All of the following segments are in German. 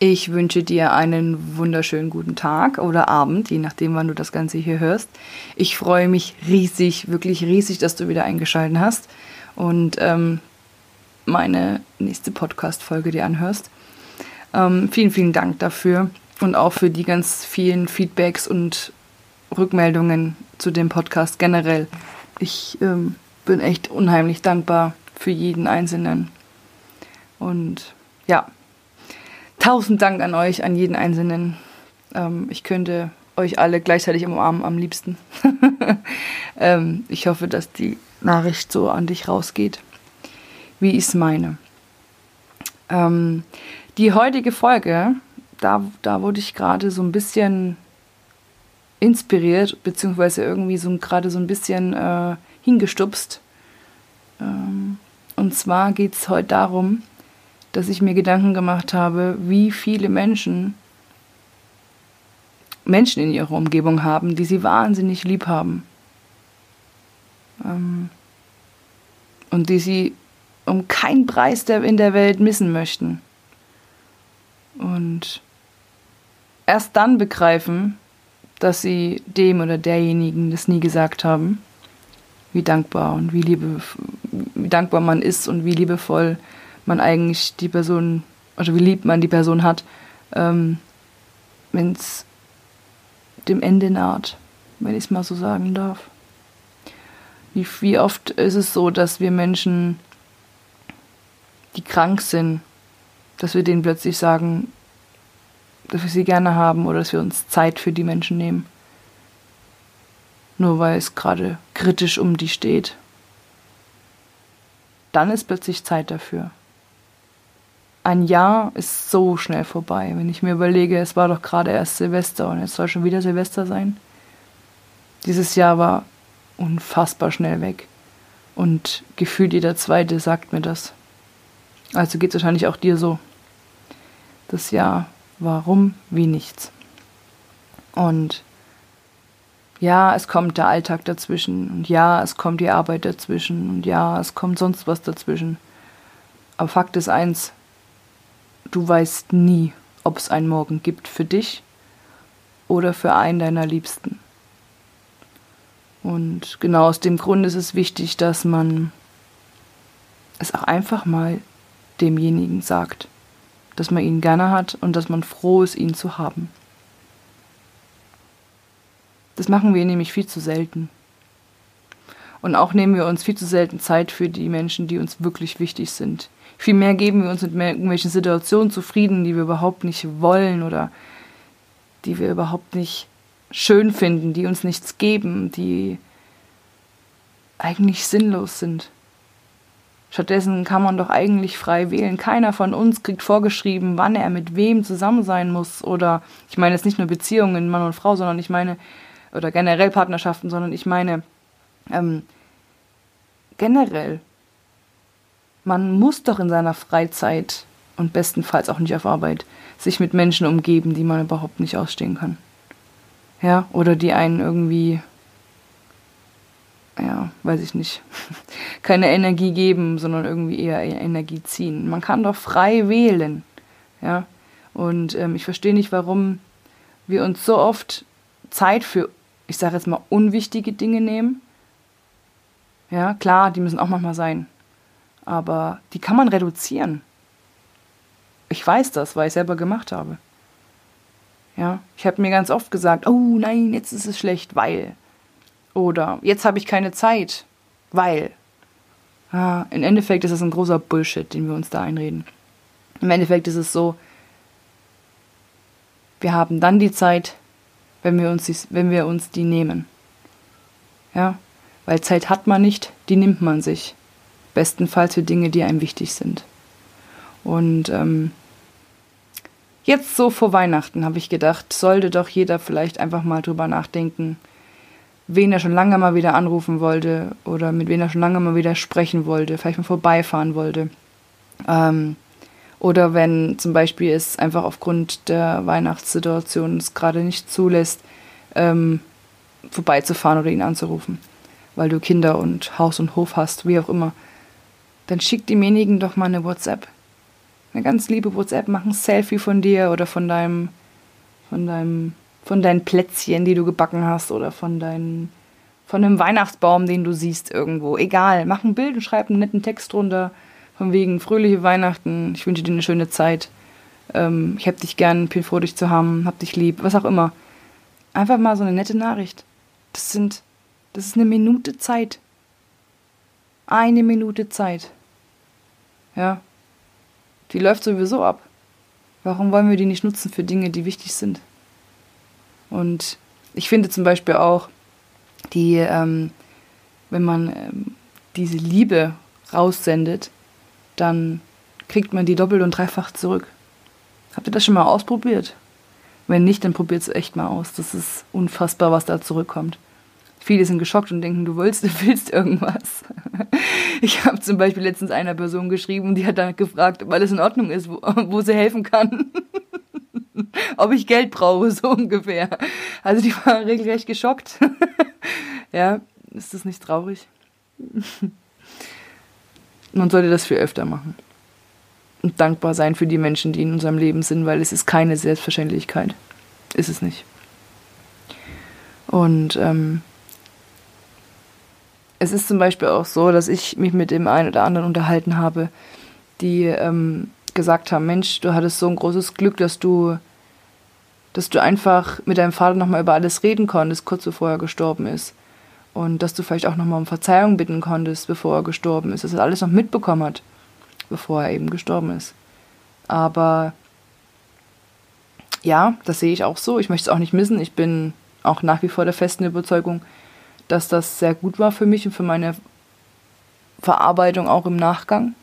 Ich wünsche dir einen wunderschönen guten Tag oder Abend, je nachdem, wann du das Ganze hier hörst. Ich freue mich riesig, wirklich riesig, dass du wieder eingeschaltet hast und ähm, meine nächste Podcast-Folge dir anhörst. Ähm, vielen, vielen Dank dafür und auch für die ganz vielen Feedbacks und Rückmeldungen zu dem Podcast generell. Ich ähm, bin echt unheimlich dankbar für jeden Einzelnen. Und ja, tausend Dank an euch, an jeden Einzelnen. Ähm, ich könnte euch alle gleichzeitig umarmen am liebsten. ähm, ich hoffe, dass die Nachricht so an dich rausgeht, wie ich es meine. Ähm, die heutige Folge, da, da wurde ich gerade so ein bisschen inspiriert, beziehungsweise irgendwie so gerade so ein bisschen äh, hingestupst. Ähm, und zwar geht es heute darum, dass ich mir Gedanken gemacht habe, wie viele Menschen Menschen in ihrer Umgebung haben, die sie wahnsinnig lieb haben. Ähm, und die sie um keinen Preis in der Welt missen möchten. Und erst dann begreifen, dass sie dem oder derjenigen das nie gesagt haben, wie dankbar und wie, liebe, wie dankbar man ist und wie liebevoll man eigentlich die Person, oder wie lieb man die Person hat, ähm, wenn es dem Ende naht, wenn ich es mal so sagen darf. Wie, wie oft ist es so, dass wir Menschen, die krank sind, dass wir denen plötzlich sagen, dass wir sie gerne haben oder dass wir uns Zeit für die Menschen nehmen. Nur weil es gerade kritisch um die steht. Dann ist plötzlich Zeit dafür ein Jahr ist so schnell vorbei. Wenn ich mir überlege, es war doch gerade erst Silvester und jetzt soll schon wieder Silvester sein. Dieses Jahr war unfassbar schnell weg. Und gefühlt jeder Zweite sagt mir das. Also geht es wahrscheinlich auch dir so. Das Jahr war rum wie nichts. Und ja, es kommt der Alltag dazwischen. Und ja, es kommt die Arbeit dazwischen. Und ja, es kommt sonst was dazwischen. Aber Fakt ist eins, Du weißt nie, ob es einen Morgen gibt für dich oder für einen deiner Liebsten. Und genau aus dem Grund ist es wichtig, dass man es auch einfach mal demjenigen sagt, dass man ihn gerne hat und dass man froh ist, ihn zu haben. Das machen wir nämlich viel zu selten. Und auch nehmen wir uns viel zu selten Zeit für die Menschen, die uns wirklich wichtig sind, Vielmehr geben wir uns mit irgendwelchen Situationen zufrieden, die wir überhaupt nicht wollen oder die wir überhaupt nicht schön finden, die uns nichts geben, die eigentlich sinnlos sind. Stattdessen kann man doch eigentlich frei wählen. Keiner von uns kriegt vorgeschrieben, wann er mit wem zusammen sein muss. Oder ich meine jetzt nicht nur Beziehungen Mann und Frau, sondern ich meine, oder generell Partnerschaften, sondern ich meine ähm, generell man muss doch in seiner Freizeit und bestenfalls auch nicht auf Arbeit sich mit Menschen umgeben, die man überhaupt nicht ausstehen kann. Ja, oder die einen irgendwie, ja, weiß ich nicht, keine Energie geben, sondern irgendwie eher Energie ziehen. Man kann doch frei wählen. Ja, und ähm, ich verstehe nicht, warum wir uns so oft Zeit für, ich sage jetzt mal, unwichtige Dinge nehmen. Ja, klar, die müssen auch manchmal sein aber die kann man reduzieren. Ich weiß das, weil ich selber gemacht habe. Ja, ich habe mir ganz oft gesagt, oh nein, jetzt ist es schlecht, weil. Oder jetzt habe ich keine Zeit, weil. Ah, Im Endeffekt ist das ein großer Bullshit, den wir uns da einreden. Im Endeffekt ist es so, wir haben dann die Zeit, wenn wir uns die, wenn wir uns die nehmen. Ja, weil Zeit hat man nicht, die nimmt man sich bestenfalls für Dinge, die einem wichtig sind. Und ähm, jetzt so vor Weihnachten habe ich gedacht, sollte doch jeder vielleicht einfach mal drüber nachdenken, wen er schon lange mal wieder anrufen wollte oder mit wem er schon lange mal wieder sprechen wollte, vielleicht mal vorbeifahren wollte. Ähm, oder wenn zum Beispiel es einfach aufgrund der Weihnachtssituation es gerade nicht zulässt, ähm, vorbeizufahren oder ihn anzurufen, weil du Kinder und Haus und Hof hast, wie auch immer dann schick demjenigen doch mal eine WhatsApp. eine ganz liebe WhatsApp, mach ein Selfie von dir oder von deinem, von deinem, von deinen Plätzchen, die du gebacken hast oder von deinen, von einem Weihnachtsbaum, den du siehst irgendwo. Egal, mach ein Bild und schreib einen netten Text drunter. Von wegen fröhliche Weihnachten, ich wünsche dir eine schöne Zeit. Ähm, ich hab dich gern, bin froh, dich zu haben, hab dich lieb, was auch immer. Einfach mal so eine nette Nachricht. Das sind, das ist eine Minute Zeit. Eine Minute Zeit. Ja. Die läuft sowieso ab. Warum wollen wir die nicht nutzen für Dinge, die wichtig sind? Und ich finde zum Beispiel auch, die, ähm, wenn man ähm, diese Liebe raussendet, dann kriegt man die doppelt und dreifach zurück. Habt ihr das schon mal ausprobiert? Wenn nicht, dann probiert es echt mal aus. Das ist unfassbar, was da zurückkommt. Viele sind geschockt und denken, du willst, du willst irgendwas. Ich habe zum Beispiel letztens einer Person geschrieben, die hat dann gefragt, ob alles in Ordnung ist, wo, wo sie helfen kann. ob ich Geld brauche, so ungefähr. Also die war regelrecht geschockt. ja, ist das nicht traurig? Man sollte das viel öfter machen. Und dankbar sein für die Menschen, die in unserem Leben sind, weil es ist keine Selbstverständlichkeit. Ist es nicht. Und ähm, es ist zum Beispiel auch so, dass ich mich mit dem einen oder anderen unterhalten habe, die ähm, gesagt haben, Mensch, du hattest so ein großes Glück, dass du, dass du einfach mit deinem Vater nochmal über alles reden konntest, kurz bevor er gestorben ist. Und dass du vielleicht auch nochmal um Verzeihung bitten konntest, bevor er gestorben ist, dass er alles noch mitbekommen hat, bevor er eben gestorben ist. Aber ja, das sehe ich auch so. Ich möchte es auch nicht missen. Ich bin auch nach wie vor der festen Überzeugung, dass das sehr gut war für mich und für meine Verarbeitung auch im Nachgang,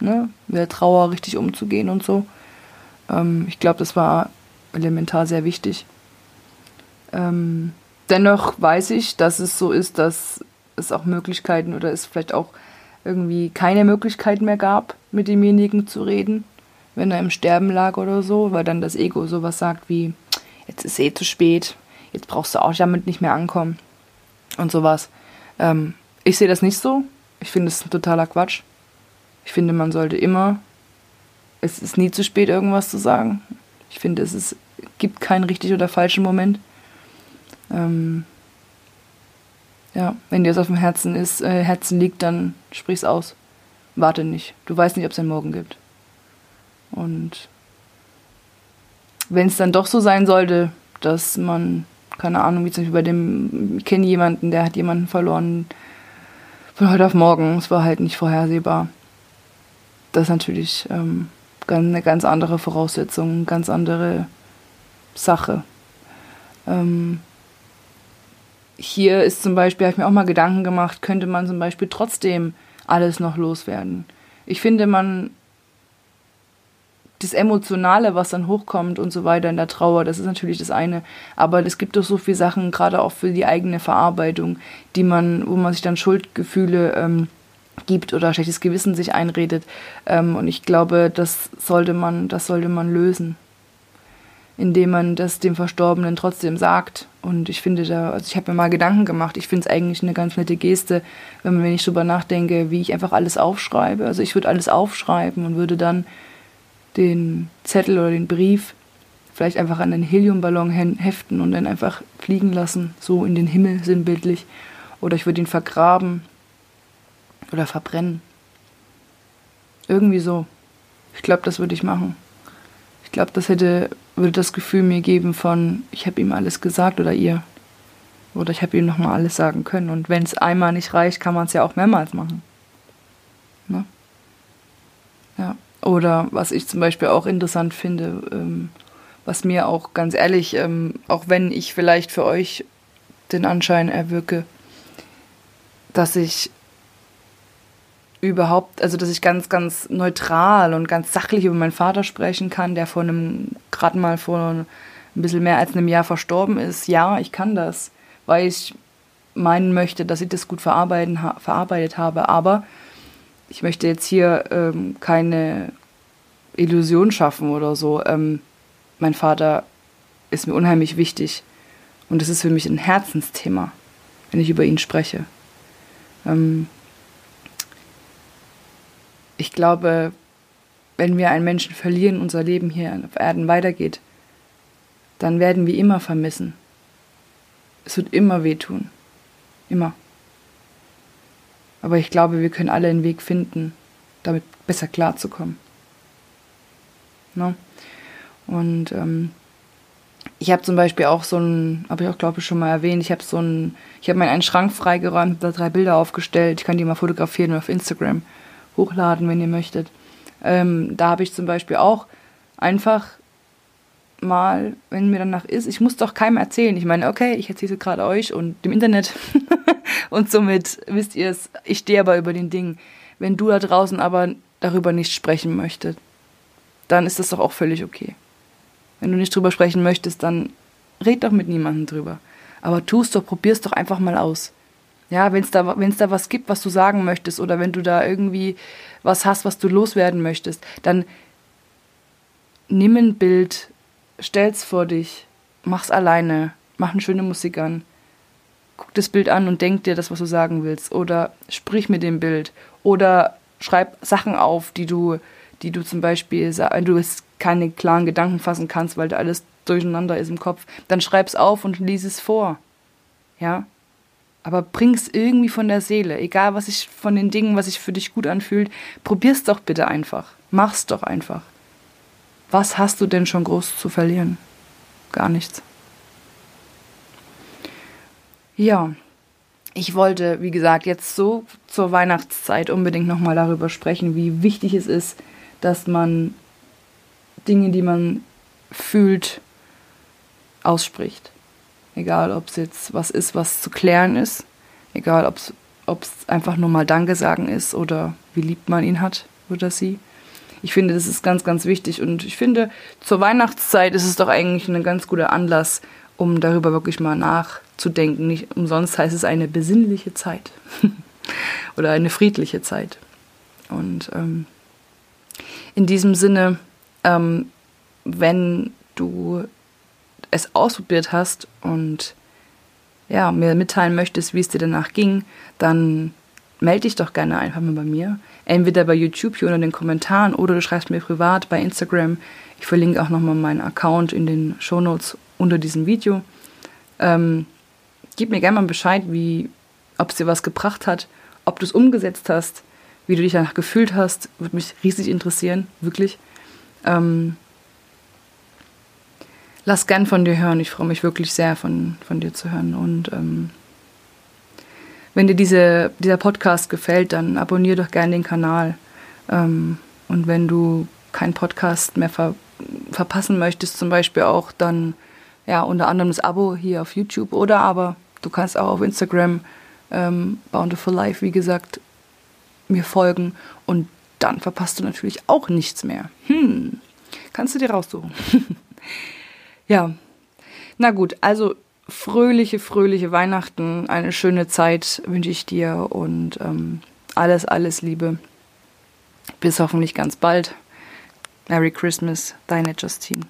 ne, mit der Trauer richtig umzugehen und so. Ähm, ich glaube, das war elementar sehr wichtig. Ähm, dennoch weiß ich, dass es so ist, dass es auch Möglichkeiten oder es vielleicht auch irgendwie keine Möglichkeit mehr gab, mit demjenigen zu reden, wenn er im Sterben lag oder so, weil dann das Ego sowas sagt wie, jetzt ist eh zu spät, jetzt brauchst du auch damit nicht mehr ankommen und sowas. Ähm, ich sehe das nicht so. Ich finde es totaler Quatsch. Ich finde, man sollte immer, es ist nie zu spät, irgendwas zu sagen. Ich finde, es ist, gibt keinen richtig oder falschen Moment. Ähm, ja, wenn dir das auf dem Herzen ist, äh, Herzen liegt, dann sprich's aus. Warte nicht. Du weißt nicht, ob es einen Morgen gibt. Und wenn es dann doch so sein sollte, dass man keine Ahnung, wie zum Beispiel bei dem, ich kenne jemanden, der hat jemanden verloren von heute auf morgen. Es war halt nicht vorhersehbar. Das ist natürlich ähm, eine ganz andere Voraussetzung, eine ganz andere Sache. Ähm, hier ist zum Beispiel, habe ich mir auch mal Gedanken gemacht, könnte man zum Beispiel trotzdem alles noch loswerden. Ich finde, man das Emotionale, was dann hochkommt und so weiter in der Trauer, das ist natürlich das eine. Aber es gibt doch so viele Sachen, gerade auch für die eigene Verarbeitung, die man, wo man sich dann Schuldgefühle ähm, gibt oder schlechtes Gewissen sich einredet. Ähm, und ich glaube, das sollte man, das sollte man lösen. Indem man das dem Verstorbenen trotzdem sagt. Und ich finde da, also ich habe mir mal Gedanken gemacht, ich finde es eigentlich eine ganz nette Geste, wenn, man, wenn ich drüber nachdenke, wie ich einfach alles aufschreibe. Also ich würde alles aufschreiben und würde dann den Zettel oder den Brief vielleicht einfach an einen Heliumballon heften und dann einfach fliegen lassen, so in den Himmel sinnbildlich. Oder ich würde ihn vergraben oder verbrennen. Irgendwie so. Ich glaube, das würde ich machen. Ich glaube, das hätte, würde das Gefühl mir geben von, ich habe ihm alles gesagt oder ihr. Oder ich habe ihm nochmal alles sagen können. Und wenn es einmal nicht reicht, kann man es ja auch mehrmals machen. Ne? Ja. Oder was ich zum Beispiel auch interessant finde, ähm, was mir auch ganz ehrlich, ähm, auch wenn ich vielleicht für euch den Anschein erwirke, dass ich überhaupt, also dass ich ganz, ganz neutral und ganz sachlich über meinen Vater sprechen kann, der vor einem, gerade mal vor ein bisschen mehr als einem Jahr verstorben ist. Ja, ich kann das, weil ich meinen möchte, dass ich das gut verarbeiten, verarbeitet habe. Aber ich möchte jetzt hier ähm, keine Illusion schaffen oder so. Ähm, mein Vater ist mir unheimlich wichtig und es ist für mich ein Herzensthema, wenn ich über ihn spreche. Ähm, ich glaube, wenn wir einen Menschen verlieren, unser Leben hier auf Erden weitergeht, dann werden wir immer vermissen. Es wird immer wehtun. Immer. Aber ich glaube, wir können alle einen Weg finden, damit besser klarzukommen. Ne? Und ähm, ich habe zum Beispiel auch so ein, habe ich auch glaube ich schon mal erwähnt, ich habe so ein, ich habe meinen einen Schrank freigeräumt, da drei Bilder aufgestellt. Ich kann die mal fotografieren und auf Instagram hochladen, wenn ihr möchtet. Ähm, da habe ich zum Beispiel auch einfach mal, wenn mir danach ist, ich muss doch keinem erzählen. Ich meine, okay, ich erzähle es gerade euch und dem Internet und somit wisst ihr es, ich stehe aber über den Dingen. Wenn du da draußen aber darüber nicht sprechen möchtest, dann ist das doch auch völlig okay. Wenn du nicht drüber sprechen möchtest, dann red doch mit niemandem drüber. Aber tust doch, probier's doch einfach mal aus. Ja, wenn es da, wenn's da was gibt, was du sagen möchtest, oder wenn du da irgendwie was hast, was du loswerden möchtest, dann nimm ein Bild, stell's vor dich, mach's alleine, mach eine schöne Musik an, guck das Bild an und denk dir das, was du sagen willst, oder sprich mit dem Bild, oder schreib Sachen auf, die du, die du zum Beispiel, wenn du es keine klaren Gedanken fassen kannst, weil da alles durcheinander ist im Kopf, dann schreib's auf und lies es vor. Ja? Aber bring's irgendwie von der Seele. Egal, was ich von den Dingen, was sich für dich gut anfühlt, probier's doch bitte einfach. Mach's doch einfach. Was hast du denn schon groß zu verlieren? Gar nichts. Ja, ich wollte, wie gesagt, jetzt so zur Weihnachtszeit unbedingt nochmal darüber sprechen, wie wichtig es ist, dass man Dinge, die man fühlt, ausspricht. Egal, ob es jetzt was ist, was zu klären ist. Egal, ob es einfach nur mal Danke sagen ist oder wie lieb man ihn hat oder sie. Ich finde, das ist ganz, ganz wichtig. Und ich finde, zur Weihnachtszeit ist es doch eigentlich ein ganz guter Anlass, um darüber wirklich mal nachzudenken. Nicht umsonst heißt es eine besinnliche Zeit oder eine friedliche Zeit. Und ähm, in diesem Sinne ähm, wenn du es ausprobiert hast und ja, mir mitteilen möchtest, wie es dir danach ging, dann melde dich doch gerne einfach mal bei mir. Entweder bei YouTube hier unter den Kommentaren oder du schreibst mir privat bei Instagram. Ich verlinke auch nochmal meinen Account in den Shownotes unter diesem Video. Ähm, gib mir gerne mal Bescheid, wie, ob es dir was gebracht hat, ob du es umgesetzt hast, wie du dich danach gefühlt hast. Würde mich riesig interessieren, wirklich. Ähm, lass gern von dir hören. Ich freue mich wirklich sehr, von, von dir zu hören. Und ähm, wenn dir diese, dieser Podcast gefällt, dann abonniere doch gerne den Kanal. Ähm, und wenn du keinen Podcast mehr ver verpassen möchtest, zum Beispiel auch, dann ja, unter anderem das Abo hier auf YouTube oder aber du kannst auch auf Instagram ähm, Bountiful Life, wie gesagt, mir folgen und dann verpasst du natürlich auch nichts mehr. Hm, kannst du dir raussuchen. ja, na gut, also fröhliche, fröhliche Weihnachten, eine schöne Zeit wünsche ich dir und ähm, alles, alles Liebe. Bis hoffentlich ganz bald. Merry Christmas, deine Justine.